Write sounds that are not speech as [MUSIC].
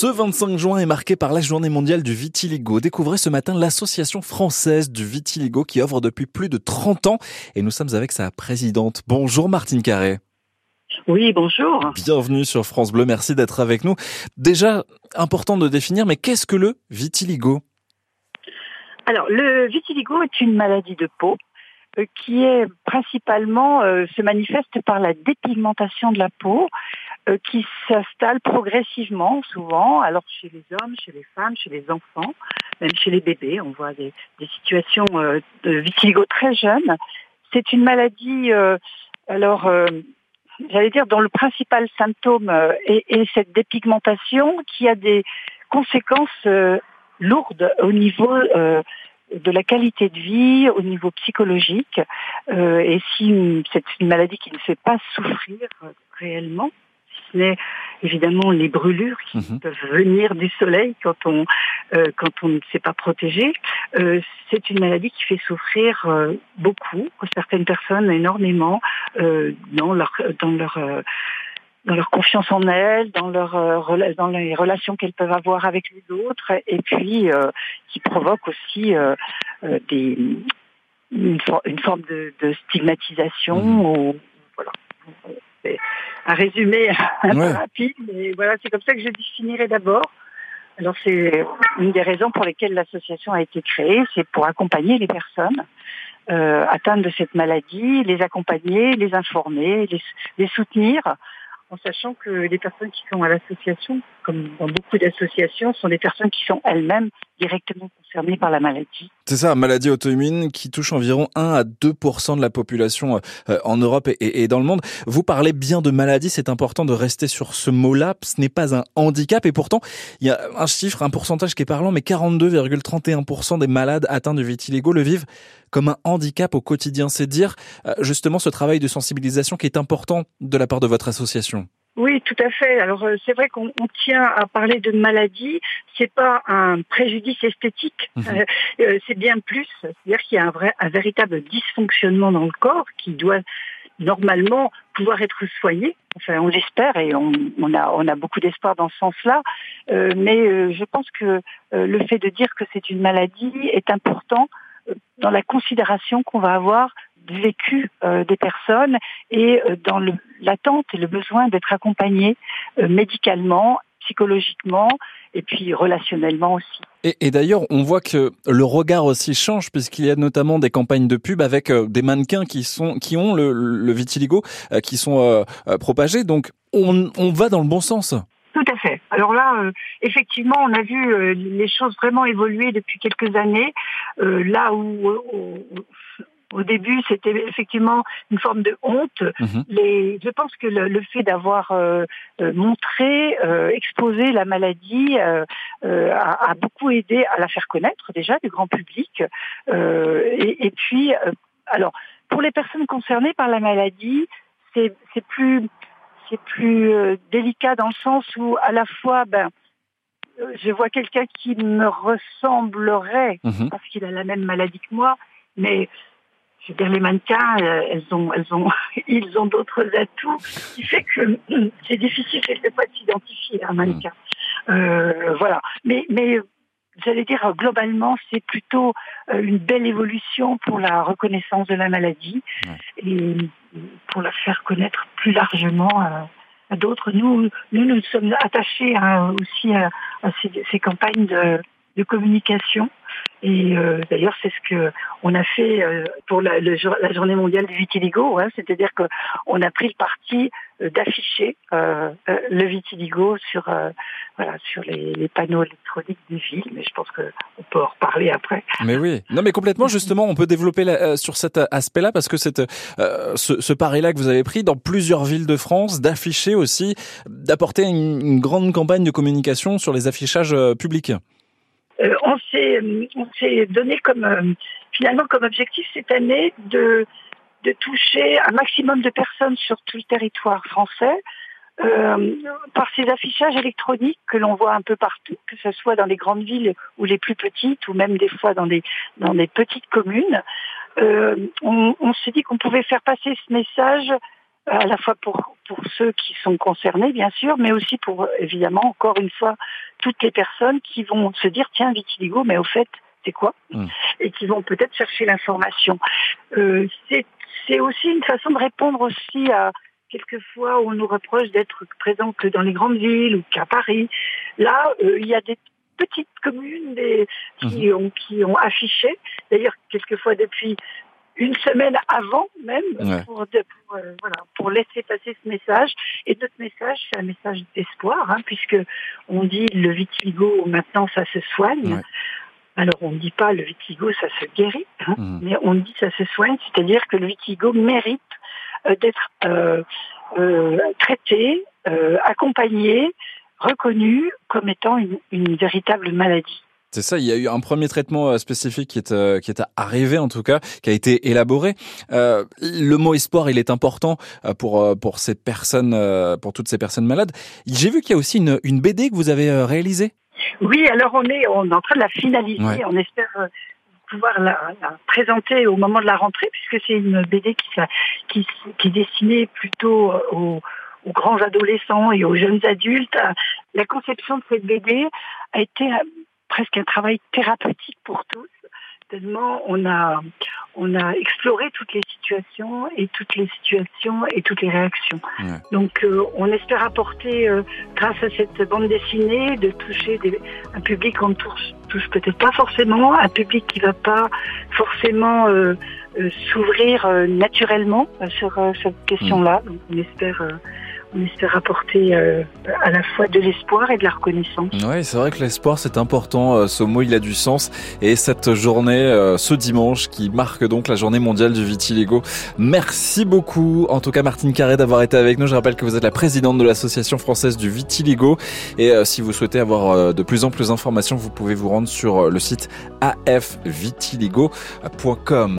Ce 25 juin est marqué par la journée mondiale du vitiligo. Découvrez ce matin l'association française du vitiligo qui offre depuis plus de 30 ans et nous sommes avec sa présidente. Bonjour Martine Carré. Oui, bonjour. Bienvenue sur France Bleu, merci d'être avec nous. Déjà, important de définir, mais qu'est-ce que le vitiligo? Alors, le vitiligo est une maladie de peau euh, qui est principalement euh, se manifeste par la dépigmentation de la peau qui s'installe progressivement souvent alors chez les hommes, chez les femmes, chez les enfants, même chez les bébés, on voit des, situations de vitiligo très jeunes. C'est une maladie alors j'allais dire dont le principal symptôme est, est, cette dépigmentation qui a des conséquences lourdes au niveau de la qualité de vie au niveau psychologique. Euh, et si c'est une maladie qui ne fait pas souffrir réellement, ce n'est évidemment les brûlures qui mhm. peuvent venir du soleil quand on euh, quand on ne s'est pas protégé, euh, c'est une maladie qui fait souffrir beaucoup certaines personnes énormément dans leur dans leur dans leur confiance en elles, dans leur euh, dans les relations qu'elles peuvent avoir avec les autres, et puis euh, qui provoque aussi euh, des une, forme de, stigmatisation mmh. ou voilà. Un résumé [LAUGHS] un peu rapide, mais voilà, c'est comme ça que je définirais d'abord. Alors c'est une des raisons pour lesquelles l'association a été créée, c'est pour accompagner les personnes atteintes de cette maladie, les accompagner, les informer, les, les soutenir en sachant que les personnes qui sont à l'association, comme dans beaucoup d'associations, sont des personnes qui sont elles-mêmes directement concernées par la maladie. C'est ça, maladie auto-immune qui touche environ 1 à 2 de la population euh, en Europe et, dans le monde. Vous parlez bien de maladie, c'est important de rester sur ce mot-là. Ce n'est pas un handicap et pourtant, il y a un chiffre, un pourcentage qui est parlant, mais 42,31% des malades atteints de vitiligo le vivent comme un handicap au quotidien. C'est dire euh, justement ce travail de sensibilisation qui est important de la part de votre association. Oui, tout à fait. Alors euh, c'est vrai qu'on tient à parler de maladie. C'est pas un préjudice esthétique. Mhm. Euh, c'est bien plus. C'est-à-dire qu'il y a un vrai, un véritable dysfonctionnement dans le corps qui doit normalement pouvoir être soigné. Enfin, on l'espère et on, on, a, on a beaucoup d'espoir dans ce sens-là. mais je pense que le fait de dire que c'est une maladie est important dans la considération qu'on va avoir vécu euh, des personnes et euh, dans l'attente et le besoin d'être accompagné euh, médicalement, psychologiquement et puis relationnellement aussi. Et, et d'ailleurs, on voit que le regard aussi change puisqu'il y a notamment des campagnes de pub avec des mannequins qui sont qui ont le, le vitiligo, qui sont propagés. Donc, on, on va dans le bon sens. Tout à fait. Alors là, effectivement, on a vu les choses vraiment évoluer depuis quelques années. là où, au début, c'était effectivement une forme de honte. Mhm. Les, je pense que le, fait d'avoir euh, euh, montré, euh, exposé la maladie a, a, beaucoup aidé à la faire connaître déjà du grand public. Et, et, puis, alors, pour les personnes concernées par la maladie, c'est plus c'est plus délicat dans le sens où à la fois, ben, je vois quelqu'un qui me ressemblerait mhm. parce qu'il a la même maladie que moi, mais je veux dire, les mannequins, euh, elles ont, elles ont, [LAUGHS] ils ont d'autres atouts, ce qui fait que [CLEARS THROAT] c'est difficile quelquefois de s'identifier à un mannequin. Mm. Euh, voilà. Mais, mais j'allais dire globalement, c'est plutôt euh, une belle évolution pour la reconnaissance de la maladie et pour la faire connaître plus largement à, d'autres. Nous, nous, nous sommes attachés hein, aussi à, ces, ces, campagnes de, de communication et euh, d'ailleurs, c'est ce que on a fait euh, pour la, la, journée mondiale du vitiligo, hein, c'est-à-dire qu'on a pris le parti euh, d'afficher le vitiligo sur voilà sur les, les, panneaux électroniques des villes. Mais je pense qu'on peut en reparler après. Mais oui, non, mais complètement. Justement, on peut développer la, sur cet aspect-là parce que cette ce, ce pari-là que vous avez pris dans plusieurs villes de France, d'afficher aussi, d'apporter une, une grande campagne de communication sur les affichages publics. Euh, on s'est on s'est donné comme euh, finalement comme objectif cette année de de toucher un maximum de personnes sur tout le territoire français euh, par ces affichages électroniques que l'on voit un peu partout, que ce soit dans les grandes villes ou les plus petites, ou même des fois dans des dans des petites communes. Euh, on, on s'est dit qu'on pouvait faire passer ce message à la fois pour, pour ceux qui sont concernés, bien sûr, mais aussi pour, évidemment, encore une fois, toutes les personnes qui vont se dire, tiens, vitiligo, mais au fait, c'est quoi? Mm. Et qui vont peut-être chercher l'information. Euh, c'est aussi une façon de répondre aussi à quelquefois on nous reproche d'être présent que dans les grandes villes ou qu'à Paris. Là, euh, il y a des petites communes des, qui, mhm. ont, qui ont affiché, d'ailleurs quelquefois depuis une semaine avant même, pour, euh, voilà, pour laisser passer ce message. Et notre message, c'est un message d'espoir, hein, puisque on dit le vitiligo, maintenant ça se soigne. Alors on ne dit pas le vitiligo, ça se guérit, hein, mhm. mais on dit ça se soigne, c'est-à-dire que le vitiligo mérite d'être euh, euh, traité, accompagné, reconnu comme étant une, véritable maladie. C'est ça, il y a eu un premier traitement spécifique qui est, qui est arrivé en tout cas, qui a été élaboré. le mot espoir, il est important pour, pour ces personnes, pour toutes ces personnes malades. J'ai vu qu'il y a aussi une, une BD que vous avez réalisée. Oui, alors on est, on est en train de la finaliser. On espère pouvoir la, présenter au moment de la rentrée, puisque c'est une BD qui, est destinée plutôt euh, aux, aux, grands adolescents et aux jeunes adultes. La conception de cette BD a été euh, presque un travail thérapeutique pour tous tellement on a, on a exploré toutes les situations et toutes les situations et toutes les réactions. Donc euh, on espère apporter, euh, grâce à cette bande dessinée, de toucher des, un public qu'on ne touche, touche peut-être pas forcément, un public qui va pas forcément euh, s'ouvrir naturellement sur cette question-là. Donc on espère on espère apporter euh, à la fois de l'espoir et de la reconnaissance. Oui, c'est vrai que l'espoir c'est important, euh, ce mot il a du sens et cette journée, euh, ce dimanche qui marque donc la journée mondiale du vitiligo. Merci beaucoup en tout cas Martine Carré d'avoir été avec nous. Je rappelle que vous êtes la présidente de l'association française du vitiligo et si vous souhaitez avoir de plus en plus d'informations, vous pouvez vous rendre sur le site afvitiligo.com.